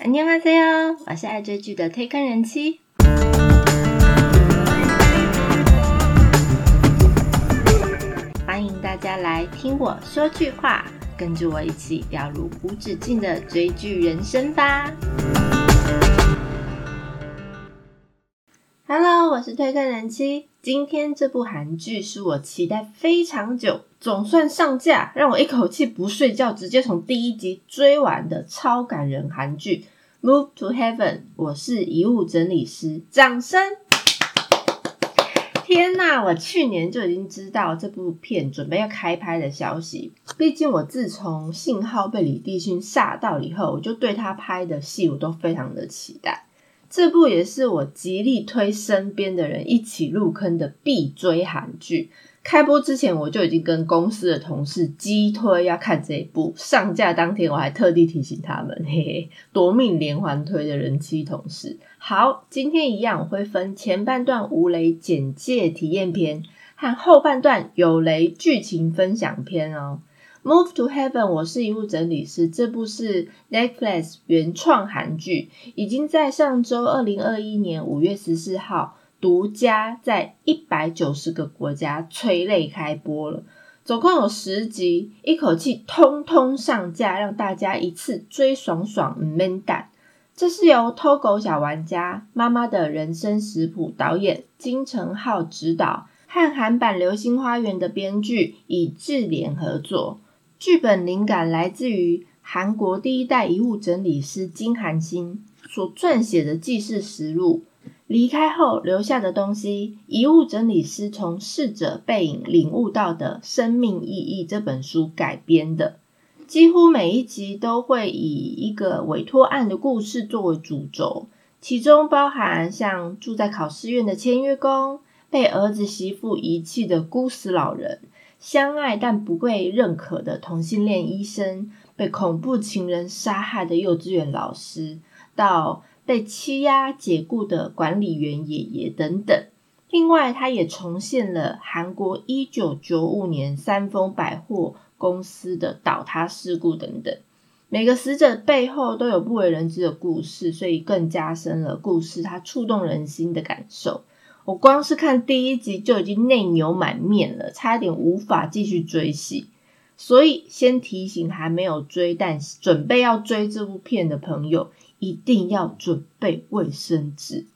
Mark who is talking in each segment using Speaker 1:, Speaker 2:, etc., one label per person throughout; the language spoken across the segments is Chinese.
Speaker 1: 안녕하세요，我是爱追剧的推坑人妻。欢迎大家来听我说句话，跟着我一起掉入无止境的追剧人生吧。Hello，我是推坑人妻。今天这部韩剧是我期待非常久，总算上架，让我一口气不睡觉，直接从第一集追完的超感人韩剧《 Move to Heaven》。我是遗物整理师，掌声！天呐，我去年就已经知道这部片准备要开拍的消息。毕竟我自从信号被李帝勋吓到以后，我就对他拍的戏我都非常的期待。这部也是我极力推身边的人一起入坑的必追韩剧。开播之前我就已经跟公司的同事激推要看这一部，上架当天我还特地提醒他们，嘿嘿，夺命连环推的人妻同事。好，今天一样我会分前半段无雷简介体验篇和后半段有雷剧情分享篇哦。Move to Heaven，我是遗物整理师。这部是 Netflix 原创韩剧，已经在上周二零二一年五月十四号独家在一百九十个国家催泪开播了。总共有十集，一口气通通上架，让大家一次追爽爽闷蛋。这是由偷狗小玩家妈妈的人生食谱导演金承浩执导，和韩版《流星花园》的编剧以智联合作。剧本灵感来自于韩国第一代遗物整理师金韩星所撰写的记事实录，离开后留下的东西，遗物整理师从逝者背影领悟到的生命意义这本书改编的。几乎每一集都会以一个委托案的故事作为主轴，其中包含像住在考试院的签约工，被儿子媳妇遗弃的孤死老人。相爱但不被认可的同性恋医生，被恐怖情人杀害的幼稚园老师，到被欺压解雇的管理员爷爷等等。另外，他也重现了韩国一九九五年三丰百货公司的倒塌事故等等。每个死者背后都有不为人知的故事，所以更加深了故事它触动人心的感受。我光是看第一集就已经内牛满面了，差点无法继续追戏。所以先提醒还没有追但准备要追这部片的朋友，一定要准备卫生纸。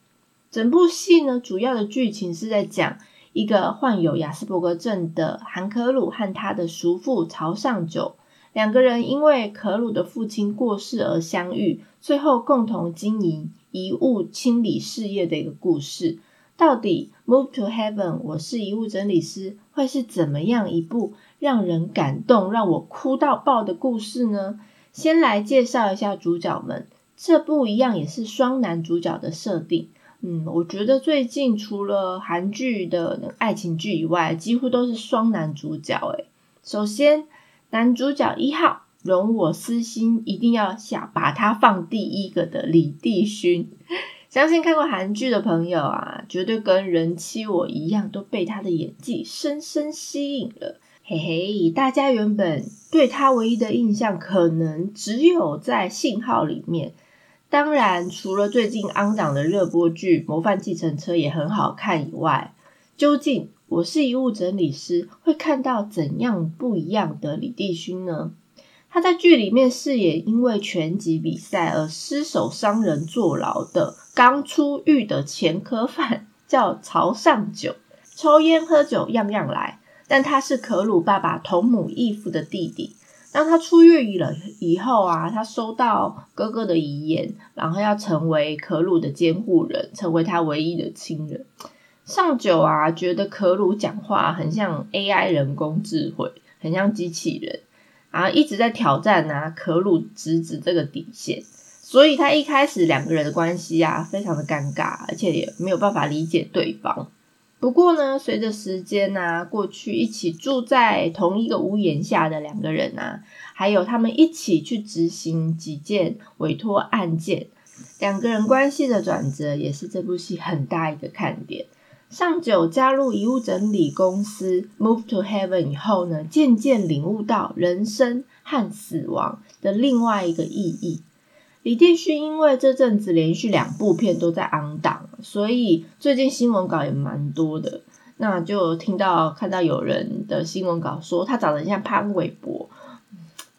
Speaker 1: 整部戏呢，主要的剧情是在讲一个患有亚斯伯格症的韩可鲁和他的叔父朝尚九两个人，因为可鲁的父亲过世而相遇，最后共同经营遗物清理事业的一个故事。到底《Move to Heaven》我是遗物整理师会是怎么样一部让人感动、让我哭到爆的故事呢？先来介绍一下主角们，这部一样也是双男主角的设定。嗯，我觉得最近除了韩剧的爱情剧以外，几乎都是双男主角。诶首先男主角一号，容我私心，一定要想把他放第一个的李帝勋。相信看过韩剧的朋友啊，绝对跟人妻我一样，都被他的演技深深吸引了。嘿嘿，大家原本对他唯一的印象，可能只有在信号里面。当然，除了最近安档的热播剧《模范继承车》也很好看以外，究竟我是遗物整理师，会看到怎样不一样的李帝勋呢？他在剧里面饰演因为拳击比赛而失手伤人坐牢的刚出狱的前科犯，叫曹尚九，抽烟喝酒样样来。但他是可鲁爸爸同母异父的弟弟。当他出狱了以后啊，他收到哥哥的遗言，然后要成为可鲁的监护人，成为他唯一的亲人。上九啊，觉得可鲁讲话很像 AI 人工智慧，很像机器人。啊，一直在挑战啊，可鲁侄子这个底线，所以他一开始两个人的关系啊，非常的尴尬，而且也没有办法理解对方。不过呢，随着时间啊过去，一起住在同一个屋檐下的两个人啊，还有他们一起去执行几件委托案件，两个人关系的转折，也是这部戏很大一个看点。上九加入遗物整理公司 Move to Heaven 以后呢，渐渐领悟到人生和死亡的另外一个意义。李帝勋因为这阵子连续两部片都在昂档，所以最近新闻稿也蛮多的。那就听到看到有人的新闻稿说他长得像潘玮柏，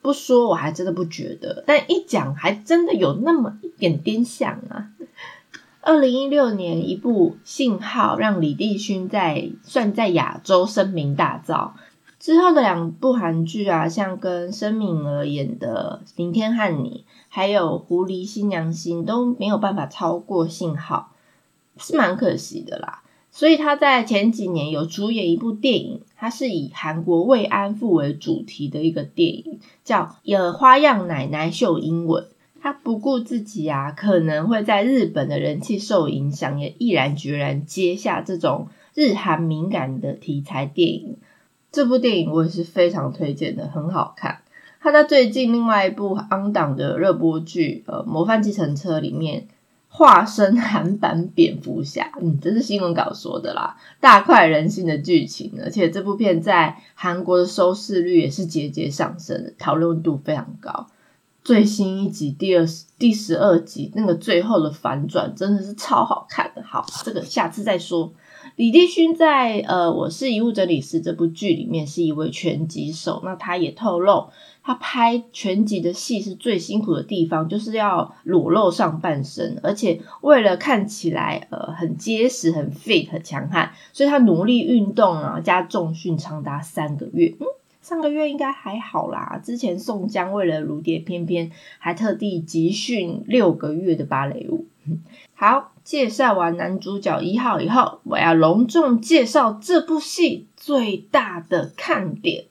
Speaker 1: 不说我还真的不觉得，但一讲还真的有那么一点点像啊。二零一六年一部《信号》让李帝勋在算在亚洲声名大噪。之后的两部韩剧啊，像跟申敏儿演的《明天和你》，还有《狐狸新娘心》，都没有办法超过《信号》，是蛮可惜的啦。所以他在前几年有主演一部电影，它是以韩国慰安妇为主题的一个电影，叫《有花样奶奶秀英文》。他不顾自己啊可能会在日本的人气受影响，也毅然决然接下这种日韩敏感的题材电影。这部电影我也是非常推荐的，很好看。他在最近另外一部安档的热播剧《呃模范计程车》里面化身韩版蝙蝠侠，嗯，这是新闻稿说的啦，大快人心的剧情，而且这部片在韩国的收视率也是节节上升，讨论度非常高。最新一集第二第十二集那个最后的反转真的是超好看的，好，这个下次再说。李帝勋在呃，我是遗物整理师这部剧里面是一位拳击手。那他也透露，他拍全集的戏是最辛苦的地方，就是要裸露上半身，而且为了看起来呃很结实、很 fit、很强悍，所以他努力运动啊，加重训长达三个月。嗯，上个月应该还好啦。之前宋江为了如蝶翩翩，还特地集训六个月的芭蕾舞。好。介绍完男主角一号以后，我要隆重介绍这部戏最大的看点。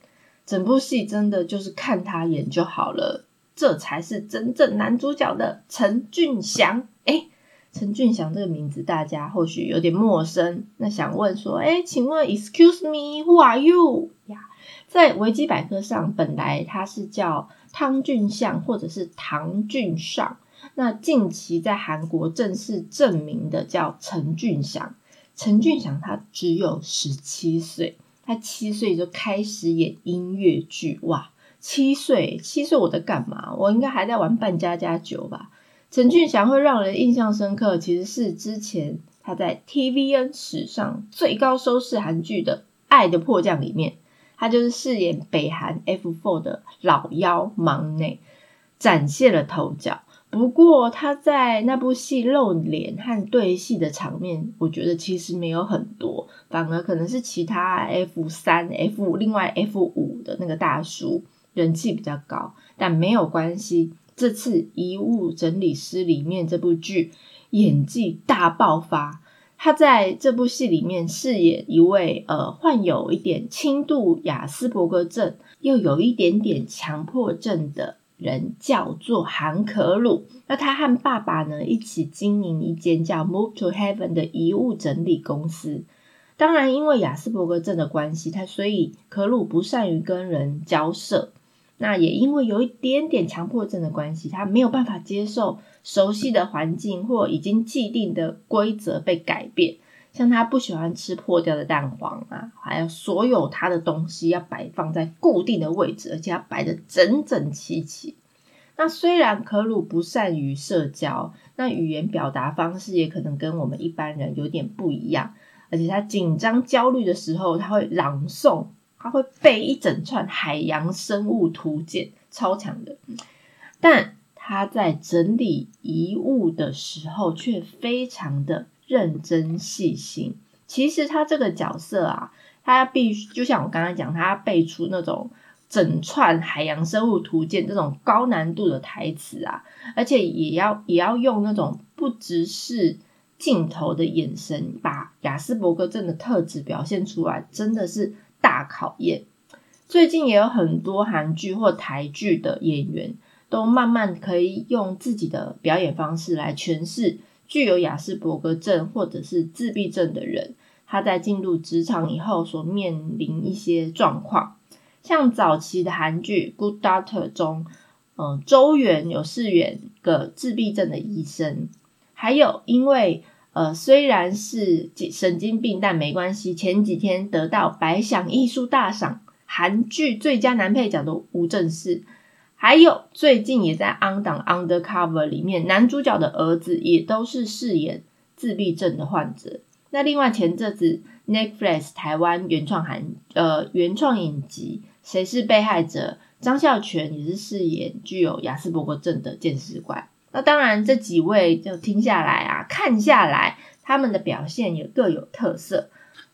Speaker 1: 整部戏真的就是看他演就好了，这才是真正男主角的陈俊祥。哎，陈俊祥这个名字大家或许有点陌生。那想问说，哎，请问，Excuse me，Who are you？呀，在维基百科上，本来他是叫汤俊相或者是唐俊尚。那近期在韩国正式证明的叫陈俊祥，陈俊祥他只有十七岁，他七岁就开始演音乐剧，哇，七岁七岁我在干嘛？我应该还在玩扮家家酒吧。陈俊祥会让人印象深刻，其实是之前他在 TVN 史上最高收视韩剧的《爱的迫降》里面，他就是饰演北韩 F4 的老幺忙内，展现了头角。不过他在那部戏露脸和对戏的场面，我觉得其实没有很多，反而可能是其他 F 三、F 另外 F 五的那个大叔人气比较高，但没有关系。这次《遗物整理师》里面这部剧演技大爆发，他在这部戏里面饰演一位呃患有一点轻度雅斯伯格症，又有一点点强迫症的。人叫做韩可鲁，那他和爸爸呢一起经营一间叫 Move to Heaven 的遗物整理公司。当然，因为雅斯伯格症的关系，他所以可鲁不善于跟人交涉。那也因为有一点点强迫症的关系，他没有办法接受熟悉的环境或已经既定的规则被改变。像他不喜欢吃破掉的蛋黄啊，还有所有他的东西要摆放在固定的位置，而且要摆的整整齐齐。那虽然可鲁不善于社交，那语言表达方式也可能跟我们一般人有点不一样。而且他紧张焦虑的时候，他会朗诵，他会背一整串海洋生物图鉴，超强的。但他在整理遗物的时候，却非常的。认真细心，其实他这个角色啊，他必须就像我刚刚讲，他要背出那种整串海洋生物图鉴这种高难度的台词啊，而且也要也要用那种不直视镜头的眼神，把雅斯伯格症的特质表现出来，真的是大考验。最近也有很多韩剧或台剧的演员，都慢慢可以用自己的表演方式来诠释。具有雅斯伯格症或者是自闭症的人，他在进入职场以后所面临一些状况，像早期的韩剧《Good Doctor》中，嗯，周元有饰演个自闭症的医生，还有因为呃虽然是神经病，但没关系，前几天得到百想艺术大赏韩剧最佳男配角的吴正式。还有最近也在《On 档 Undercover》里面，男主角的儿子也都是饰演自闭症的患者。那另外前阵子 Netflix 台湾原创韩呃原创影集《谁是被害者》，张孝全也是饰演具有亚斯伯格症的鉴识怪。那当然这几位就听下来啊，看下来他们的表现也各有特色。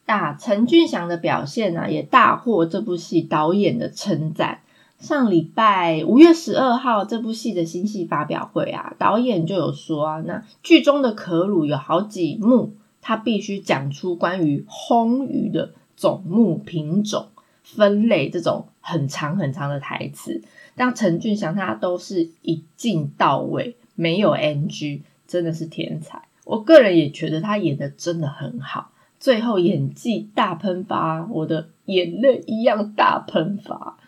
Speaker 1: 那陈俊祥的表现呢，也大获这部戏导演的称赞。上礼拜五月十二号，这部戏的新戏发表会啊，导演就有说啊，那剧中的可鲁有好几幕，他必须讲出关于红鱼的种目品种分类这种很长很长的台词，但陈俊祥他都是一镜到位，没有 NG，真的是天才。我个人也觉得他演的真的很好，最后演技大喷发，我的眼泪一样大喷发。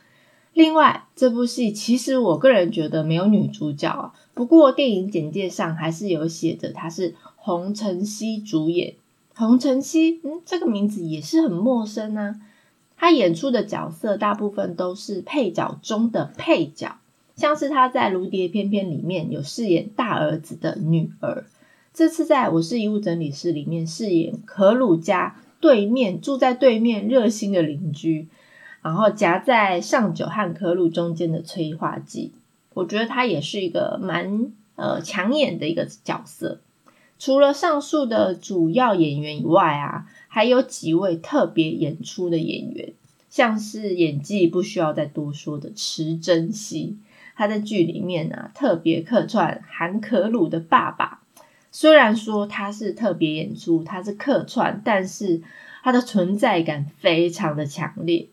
Speaker 1: 另外，这部戏其实我个人觉得没有女主角啊。不过电影简介上还是有写着她是洪承熙主演。洪承熙，嗯，这个名字也是很陌生啊。他演出的角色大部分都是配角中的配角，像是他在《如蝶翩翩》里面有饰演大儿子的女儿，这次在我是遗物整理师里面饰演可鲁家对面住在对面热心的邻居。然后夹在上九和可鲁中间的催化剂，我觉得他也是一个蛮呃抢眼的一个角色。除了上述的主要演员以外啊，还有几位特别演出的演员，像是演技不需要再多说的池珍熙，他在剧里面呢特别客串韩可鲁的爸爸。虽然说他是特别演出，他是客串，但是他的存在感非常的强烈。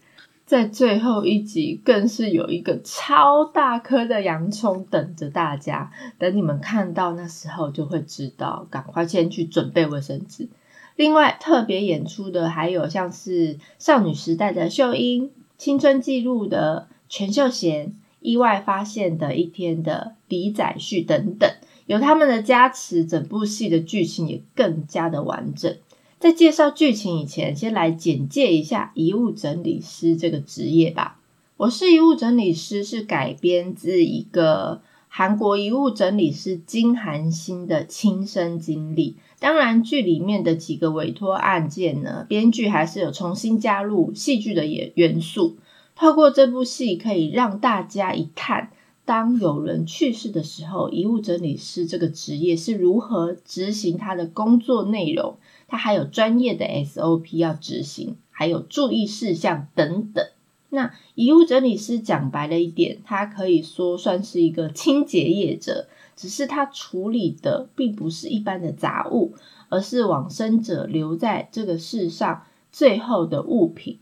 Speaker 1: 在最后一集，更是有一个超大颗的洋葱等着大家。等你们看到那时候，就会知道，赶快先去准备卫生纸。另外，特别演出的还有像是少女时代的秀英、青春记录的全秀贤、意外发现的一天的李宰旭等等，有他们的加持，整部戏的剧情也更加的完整。在介绍剧情以前，先来简介一下遗物整理师这个职业吧。我是遗物整理师，是改编自一个韩国遗物整理师金韩星的亲身经历。当然，剧里面的几个委托案件呢，编剧还是有重新加入戏剧的元元素。透过这部戏，可以让大家一看，当有人去世的时候，遗物整理师这个职业是如何执行他的工作内容。它还有专业的 SOP 要执行，还有注意事项等等。那遗物整理师讲白了一点，他可以说算是一个清洁业者，只是他处理的并不是一般的杂物，而是往生者留在这个世上最后的物品。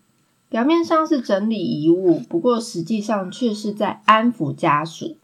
Speaker 1: 表面上是整理遗物，不过实际上却是在安抚家属，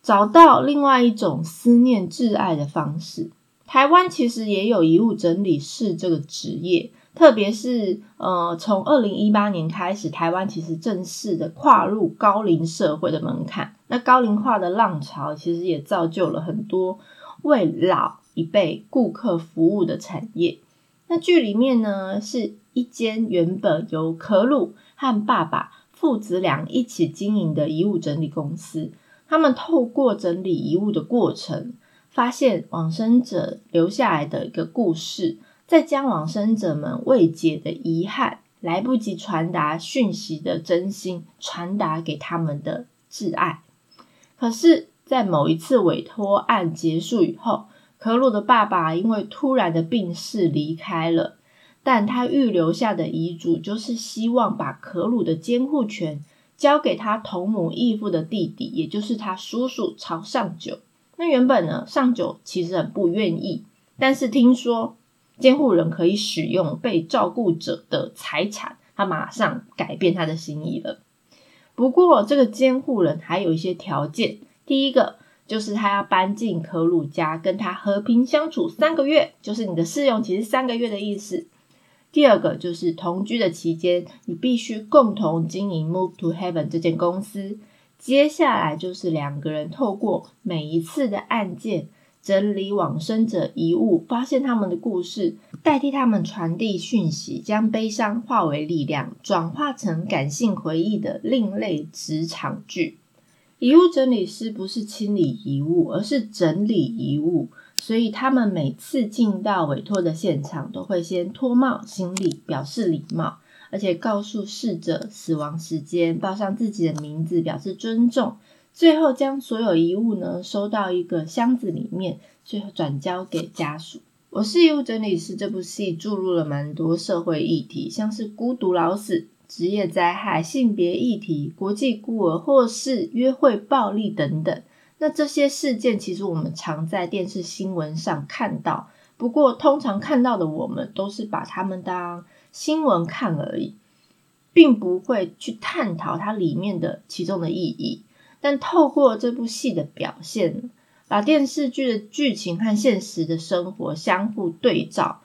Speaker 1: 找到另外一种思念挚爱的方式。台湾其实也有遗物整理师这个职业，特别是呃，从二零一八年开始，台湾其实正式的跨入高龄社会的门槛。那高龄化的浪潮，其实也造就了很多为老一辈顾客服务的产业。那剧里面呢，是一间原本由可鲁和爸爸父子俩一起经营的遗物整理公司，他们透过整理遗物的过程。发现往生者留下来的一个故事，再将往生者们未解的遗憾、来不及传达讯息的真心传达给他们的挚爱。可是，在某一次委托案结束以后，可鲁的爸爸因为突然的病逝离开了，但他预留下的遗嘱就是希望把可鲁的监护权交给他同母异父的弟弟，也就是他叔叔朝上九。那原本呢，上九其实很不愿意，但是听说监护人可以使用被照顾者的财产，他马上改变他的心意了。不过这个监护人还有一些条件，第一个就是他要搬进可鲁家，跟他和平相处三个月，就是你的试用期是三个月的意思。第二个就是同居的期间，你必须共同经营 Move to Heaven 这间公司。接下来就是两个人透过每一次的案件整理往生者遗物，发现他们的故事，代替他们传递讯息，将悲伤化为力量，转化成感性回忆的另类职场剧。遗物整理师不是清理遗物，而是整理遗物，所以他们每次进到委托的现场，都会先脱帽行礼，表示礼貌，而且告诉逝者死亡时间，报上自己的名字，表示尊重。最后将所有遗物呢收到一个箱子里面，最后转交给家属。我是遗物整理师，这部戏注入了蛮多社会议题，像是孤独老死、职业灾害、性别议题、国际孤儿或是约会暴力等等。那这些事件其实我们常在电视新闻上看到，不过通常看到的我们都是把他们当新闻看而已，并不会去探讨它里面的其中的意义。但透过这部戏的表现，把电视剧的剧情和现实的生活相互对照，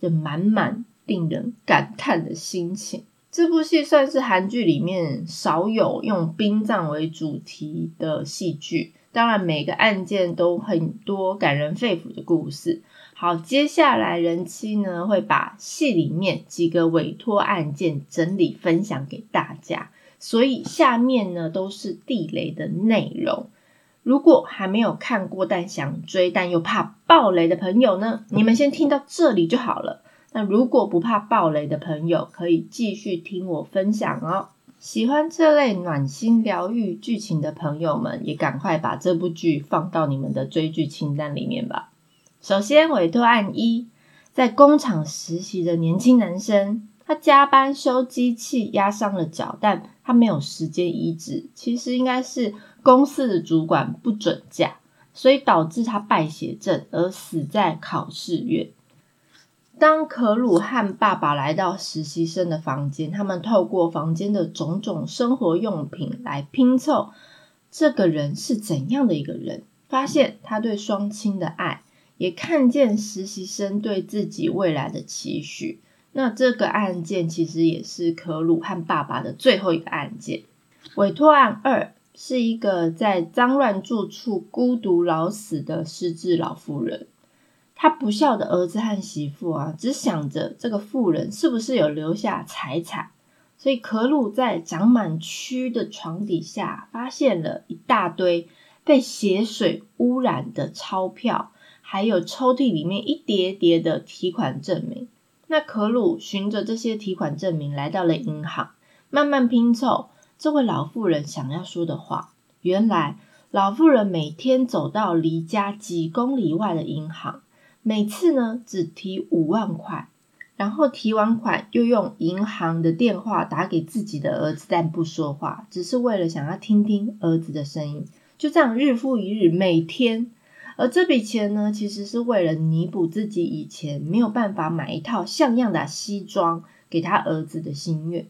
Speaker 1: 就满满令人感叹的心情。这部戏算是韩剧里面少有用殡葬为主题的戏剧。当然，每个案件都很多感人肺腑的故事。好，接下来人妻呢会把戏里面几个委托案件整理分享给大家。所以下面呢都是地雷的内容。如果还没有看过但想追但又怕爆雷的朋友呢，你们先听到这里就好了。那如果不怕爆雷的朋友，可以继续听我分享哦。喜欢这类暖心疗愈剧情的朋友们，也赶快把这部剧放到你们的追剧清单里面吧。首先，委托案一，在工厂实习的年轻男生。他加班修机器，压伤了脚，但他没有时间医治。其实应该是公司的主管不准假，所以导致他败血症而死在考试院。当可鲁和爸爸来到实习生的房间，他们透过房间的种种生活用品来拼凑这个人是怎样的一个人，发现他对双亲的爱，也看见实习生对自己未来的期许。那这个案件其实也是可鲁和爸爸的最后一个案件。委托案二是一个在脏乱住处孤独老死的失智老妇人，她不孝的儿子和媳妇啊，只想着这个妇人是不是有留下财产，所以可鲁在长满蛆的床底下发现了一大堆被血水污染的钞票，还有抽屉里面一叠叠的提款证明。那可鲁循着这些提款证明来到了银行，慢慢拼凑这位老妇人想要说的话。原来老妇人每天走到离家几公里外的银行，每次呢只提五万块，然后提完款又用银行的电话打给自己的儿子，但不说话，只是为了想要听听儿子的声音。就这样日复一日，每天。而这笔钱呢，其实是为了弥补自己以前没有办法买一套像样的西装给他儿子的心愿。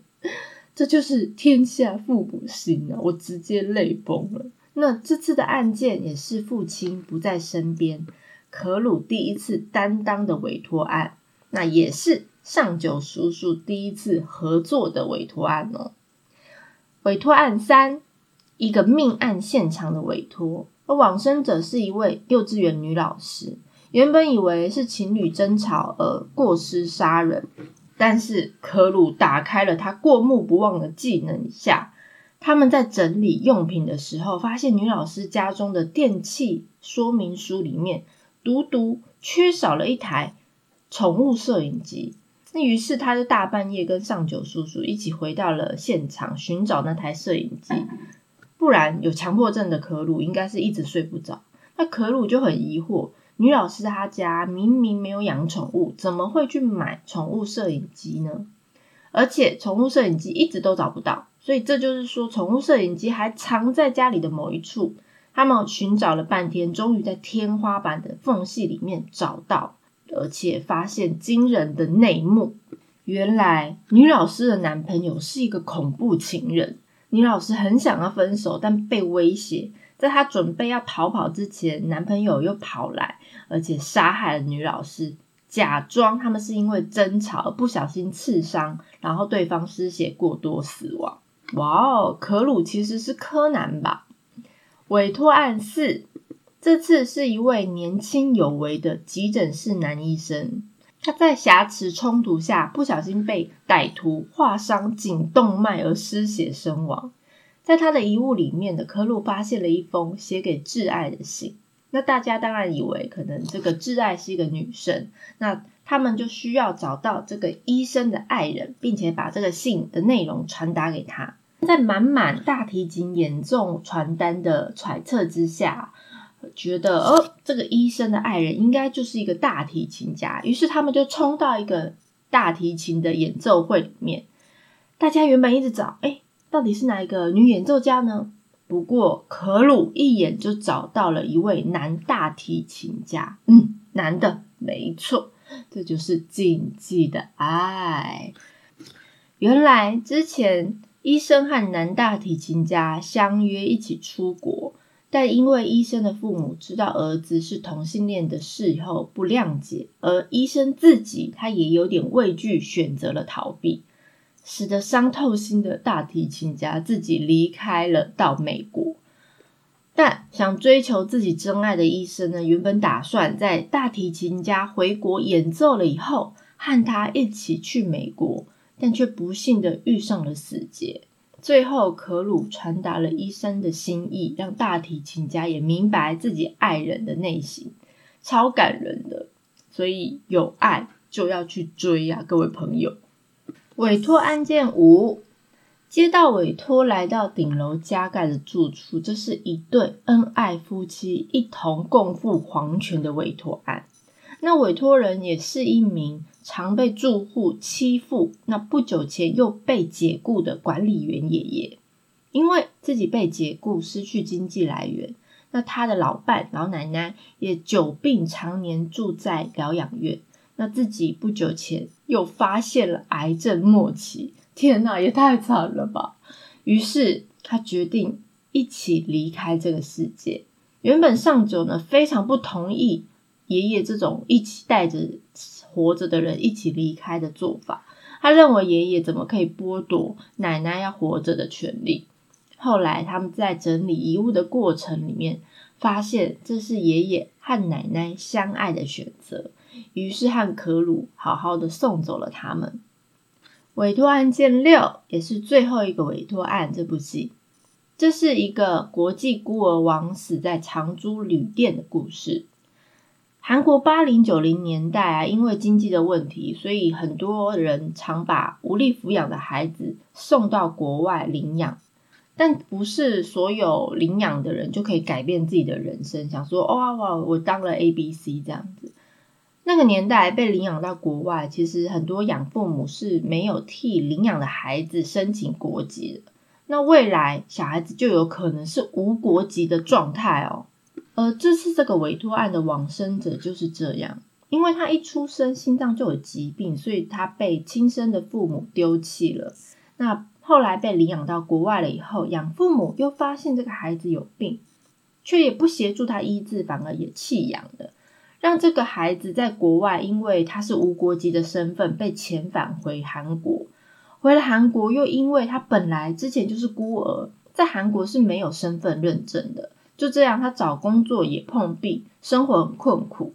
Speaker 1: 这就是天下父母心啊！我直接泪崩了。那这次的案件也是父亲不在身边，可鲁第一次担当的委托案，那也是上九叔叔第一次合作的委托案哦。委托案三，一个命案现场的委托。而往生者是一位幼稚园女老师，原本以为是情侣争吵而过失杀人，但是可鲁打开了他过目不忘的技能下，他们在整理用品的时候，发现女老师家中的电器说明书里面独独缺少了一台宠物摄影机。那于是他就大半夜跟上九叔叔一起回到了现场，寻找那台摄影机。不然有强迫症的可鲁应该是一直睡不着。那可鲁就很疑惑，女老师她家明明没有养宠物，怎么会去买宠物摄影机呢？而且宠物摄影机一直都找不到，所以这就是说宠物摄影机还藏在家里的某一处。他们寻找了半天，终于在天花板的缝隙里面找到，而且发现惊人的内幕：原来女老师的男朋友是一个恐怖情人。女老师很想要分手，但被威胁。在她准备要逃跑之前，男朋友又跑来，而且杀害了女老师，假装他们是因为争吵而不小心刺伤，然后对方失血过多死亡。哇哦，可鲁其实是柯南吧？委托案四，这次是一位年轻有为的急诊室男医生。他在挟持冲突下不小心被歹徒划伤颈动脉而失血身亡。在他的遗物里面的可鲁发现了一封写给挚爱的信。那大家当然以为可能这个挚爱是一个女生，那他们就需要找到这个医生的爱人，并且把这个信的内容传达给他。在满满大提琴演奏传单的揣测之下，觉得哦，这个医生的爱人应该就是一个大提琴家。于是他们就冲到一个大提琴的演奏会里面。大家原本一直找，哎，到底是哪一个女演奏家呢？不过可鲁一眼就找到了一位男大提琴家，嗯，男的，没错，这就是禁忌的爱。原来之前医生和男大提琴家相约一起出国，但因为医生的父母知道儿子是同性恋的事以后不谅解，而医生自己他也有点畏惧，选择了逃避。使得伤透心的大提琴家自己离开了，到美国。但想追求自己真爱的医生呢，原本打算在大提琴家回国演奏了以后，和他一起去美国，但却不幸的遇上了死劫。最后，可鲁传达了医生的心意，让大提琴家也明白自己爱人的内心，超感人的。所以，有爱就要去追呀，各位朋友。委托案件五，接到委托来到顶楼加盖的住处，这是一对恩爱夫妻一同共赴黄泉的委托案。那委托人也是一名常被住户欺负，那不久前又被解雇的管理员爷爷。因为自己被解雇，失去经济来源，那他的老伴老奶奶也久病，常年住在疗养院。那自己不久前又发现了癌症末期，天哪，也太惨了吧！于是他决定一起离开这个世界。原本上九呢非常不同意爷爷这种一起带着活着的人一起离开的做法，他认为爷爷怎么可以剥夺奶奶要活着的权利？后来他们在整理遗物的过程里面，发现这是爷爷和奶奶相爱的选择。于是和可鲁好好的送走了他们。委托案件六也是最后一个委托案，这部戏，这是一个国际孤儿王死在长租旅店的故事。韩国八零九零年代啊，因为经济的问题，所以很多人常把无力抚养的孩子送到国外领养。但不是所有领养的人就可以改变自己的人生，想说哇哇，我当了 A B C 这样子。那个年代被领养到国外，其实很多养父母是没有替领养的孩子申请国籍的。那未来小孩子就有可能是无国籍的状态哦。而这次这个委托案的往生者就是这样，因为他一出生心脏就有疾病，所以他被亲生的父母丢弃了。那后来被领养到国外了以后，养父母又发现这个孩子有病，却也不协助他医治，反而也弃养了。让这个孩子在国外，因为他是无国籍的身份被遣返回韩国。回了韩国，又因为他本来之前就是孤儿，在韩国是没有身份认证的。就这样，他找工作也碰壁，生活很困苦。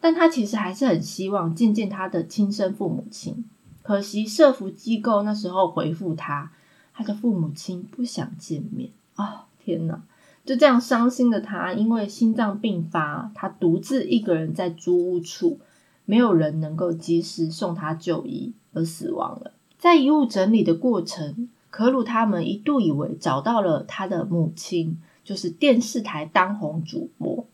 Speaker 1: 但他其实还是很希望见见他的亲生父母亲。可惜社福机构那时候回复他，他的父母亲不想见面。啊，天哪！就这样伤心的他，因为心脏病发，他独自一个人在租屋处，没有人能够及时送他就医，而死亡了。在遗物整理的过程，可鲁他们一度以为找到了他的母亲，就是电视台当红主播。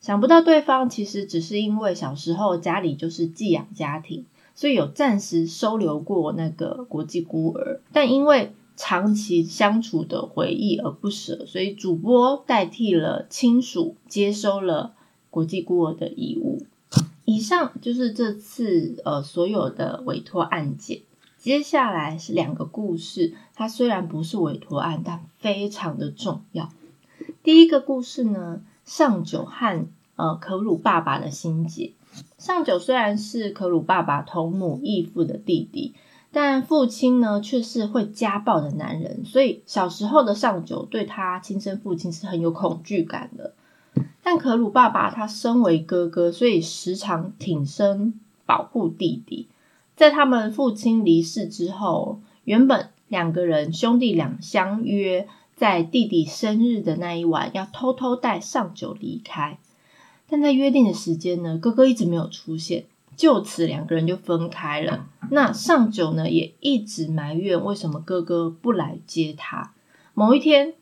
Speaker 1: 想不到对方其实只是因为小时候家里就是寄养家庭，所以有暂时收留过那个国际孤儿，但因为。长期相处的回忆而不舍，所以主播代替了亲属接收了国际孤儿的遗物。以上就是这次呃所有的委托案件。接下来是两个故事，它虽然不是委托案，但非常的重要。第一个故事呢，上九和呃可鲁爸爸的心结。上九虽然是可鲁爸爸同母异父的弟弟。但父亲呢，却是会家暴的男人，所以小时候的上九对他亲生父亲是很有恐惧感的。但可鲁爸爸他身为哥哥，所以时常挺身保护弟弟。在他们父亲离世之后，原本两个人兄弟俩相约在弟弟生日的那一晚要偷偷带上九离开。但在约定的时间呢，哥哥一直没有出现，就此两个人就分开了。那上九呢，也一直埋怨为什么哥哥不来接他。某一天，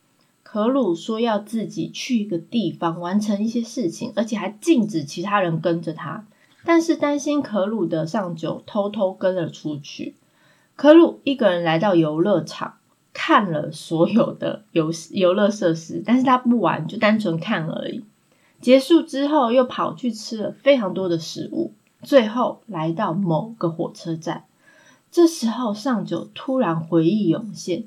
Speaker 1: 可鲁说要自己去一个地方完成一些事情，而且还禁止其他人跟着他。但是担心可鲁的上九偷偷跟了出去。可鲁一个人来到游乐场，看了所有的游游乐设施，但是他不玩，就单纯看而已。结束之后，又跑去吃了非常多的食物，最后来到某个火车站。这时候，上九突然回忆涌现：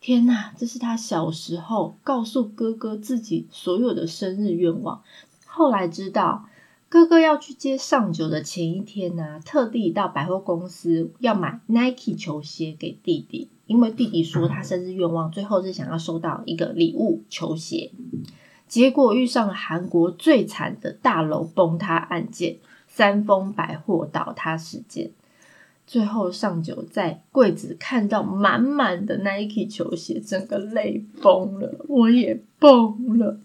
Speaker 1: 天哪，这是他小时候告诉哥哥自己所有的生日愿望。后来知道，哥哥要去接上九的前一天呢，特地到百货公司要买 Nike 球鞋给弟弟，因为弟弟说他生日愿望最后是想要收到一个礼物球鞋。结果遇上了韩国最惨的大楼崩塌案件——三丰百货倒塌事件。最后上九在柜子看到满满的 Nike 球鞋，整个泪崩了，我也崩了。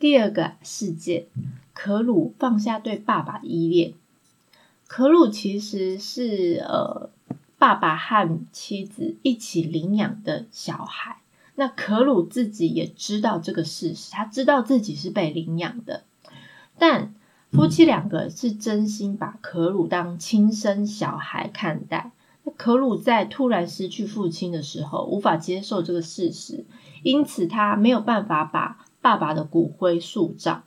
Speaker 1: 第二个事件，可鲁放下对爸爸的依恋。可鲁其实是呃爸爸和妻子一起领养的小孩。那可鲁自己也知道这个事实，他知道自己是被领养的，但夫妻两个是真心把可鲁当亲生小孩看待。可鲁在突然失去父亲的时候，无法接受这个事实，因此他没有办法把爸爸的骨灰树葬。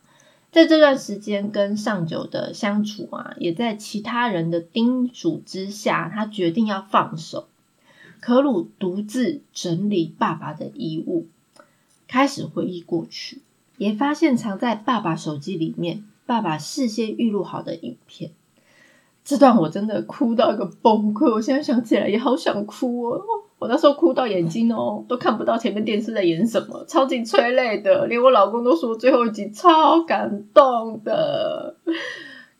Speaker 1: 在这段时间跟上九的相处啊，也在其他人的叮嘱之下，他决定要放手。可鲁独自整理爸爸的遗物，开始回忆过去，也发现藏在爸爸手机里面爸爸事先预录好的影片。这段我真的哭到一个崩溃，我现在想起来也好想哭哦。我那时候哭到眼睛哦都看不到前面电视在演什么，超级催泪的，连我老公都说最后一集超感动的。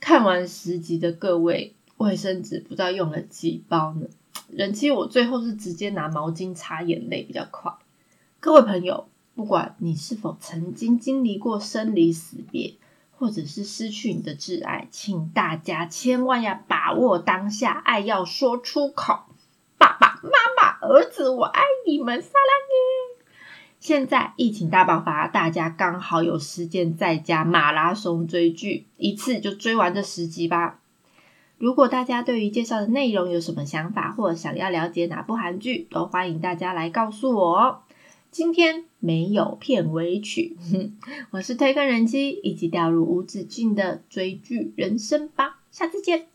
Speaker 1: 看完十集的各位，卫生纸不知道用了几包呢？人妻，我最后是直接拿毛巾擦眼泪比较快。各位朋友，不管你是否曾经经历过生离死别，或者是失去你的挚爱，请大家千万要把握当下，爱要说出口。爸爸妈妈、儿子，我爱你们，撒拉耶！现在疫情大爆发，大家刚好有时间在家马拉松追剧，一次就追完这十集吧。如果大家对于介绍的内容有什么想法，或想要了解哪部韩剧，都欢迎大家来告诉我哦。今天没有片尾曲，我是推更人机，一起掉入无止境的追剧人生吧。下次见。